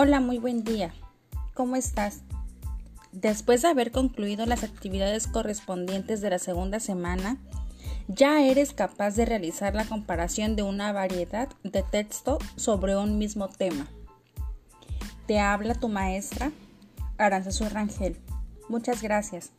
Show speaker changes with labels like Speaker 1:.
Speaker 1: Hola, muy buen día. ¿Cómo estás? Después de haber concluido las actividades correspondientes de la segunda semana, ya eres capaz de realizar la comparación de una variedad de texto sobre un mismo tema. Te habla tu maestra, Aranzazu Rangel. Muchas gracias.